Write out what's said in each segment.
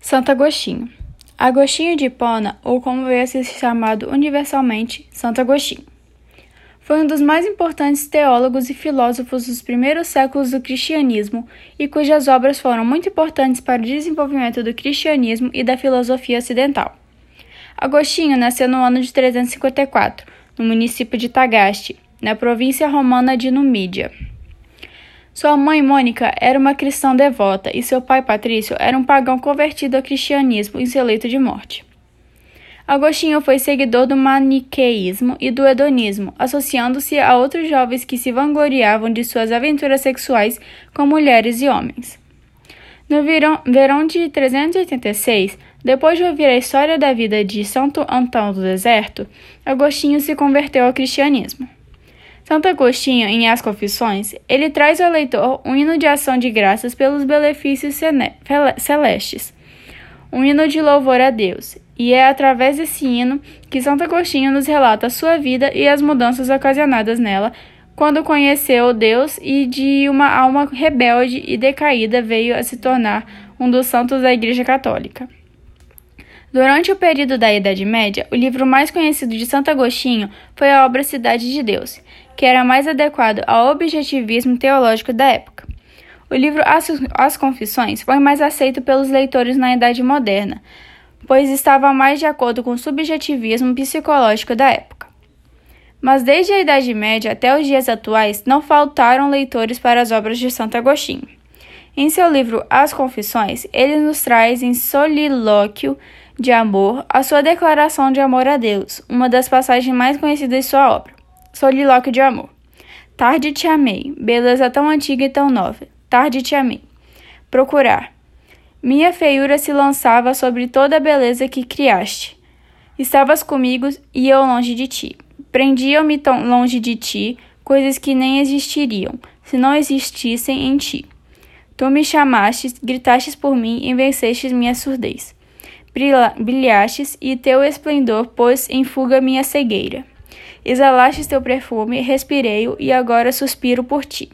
Santo Agostinho. Agostinho de Hipona, ou como veio a ser chamado universalmente, Santo Agostinho. Foi um dos mais importantes teólogos e filósofos dos primeiros séculos do cristianismo e cujas obras foram muito importantes para o desenvolvimento do cristianismo e da filosofia ocidental. Agostinho nasceu no ano de 354, no município de Tagaste, na província romana de Numídia. Sua mãe, Mônica, era uma cristã devota e seu pai, Patrício, era um pagão convertido ao cristianismo em seu leito de morte. Agostinho foi seguidor do maniqueísmo e do hedonismo, associando-se a outros jovens que se vangloriavam de suas aventuras sexuais com mulheres e homens. No verão, de 386, depois de ouvir a história da vida de Santo Antão do Deserto, Agostinho se converteu ao cristianismo. Santo Agostinho, em As Confissões, ele traz ao leitor um hino de ação de graças pelos benefícios celestes, um hino de louvor a Deus, e é através desse hino que Santo Agostinho nos relata a sua vida e as mudanças ocasionadas nela quando conheceu Deus e de uma alma rebelde e decaída veio a se tornar um dos santos da Igreja Católica. Durante o período da Idade Média, o livro mais conhecido de Santo Agostinho foi a obra Cidade de Deus, que era mais adequado ao objetivismo teológico da época. O livro As, Confissões foi mais aceito pelos leitores na Idade Moderna, pois estava mais de acordo com o subjetivismo psicológico da época. Mas desde a Idade Média até os dias atuais, não faltaram leitores para as obras de Santo Agostinho. Em seu livro As Confissões, ele nos traz em solilóquio de amor, a sua declaração de amor a Deus, uma das passagens mais conhecidas de sua obra. Solilóquio de amor. Tarde te amei, beleza tão antiga e tão nova. Tarde te amei. Procurar. Minha feiura se lançava sobre toda a beleza que criaste. Estavas comigo e eu longe de ti. Prendiam-me tão longe de ti coisas que nem existiriam, se não existissem em ti. Tu me chamastes, gritastes por mim e vencestes minha surdez brilhastes, e teu esplendor pôs em fuga minha cegueira. Exalastes teu perfume, respirei-o, e agora suspiro por ti.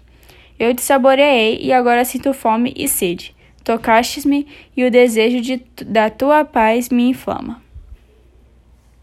Eu te saboreei, e agora sinto fome e sede. Tocastes-me, e o desejo de, da tua paz me inflama.